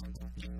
Thank you.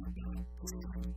Unpl buzzing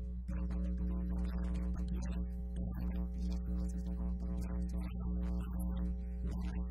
Thank you.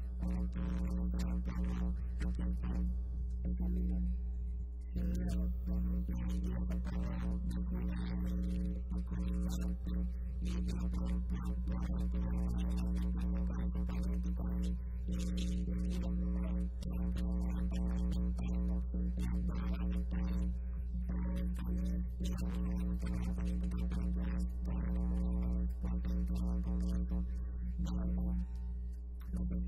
blah blah Thank you.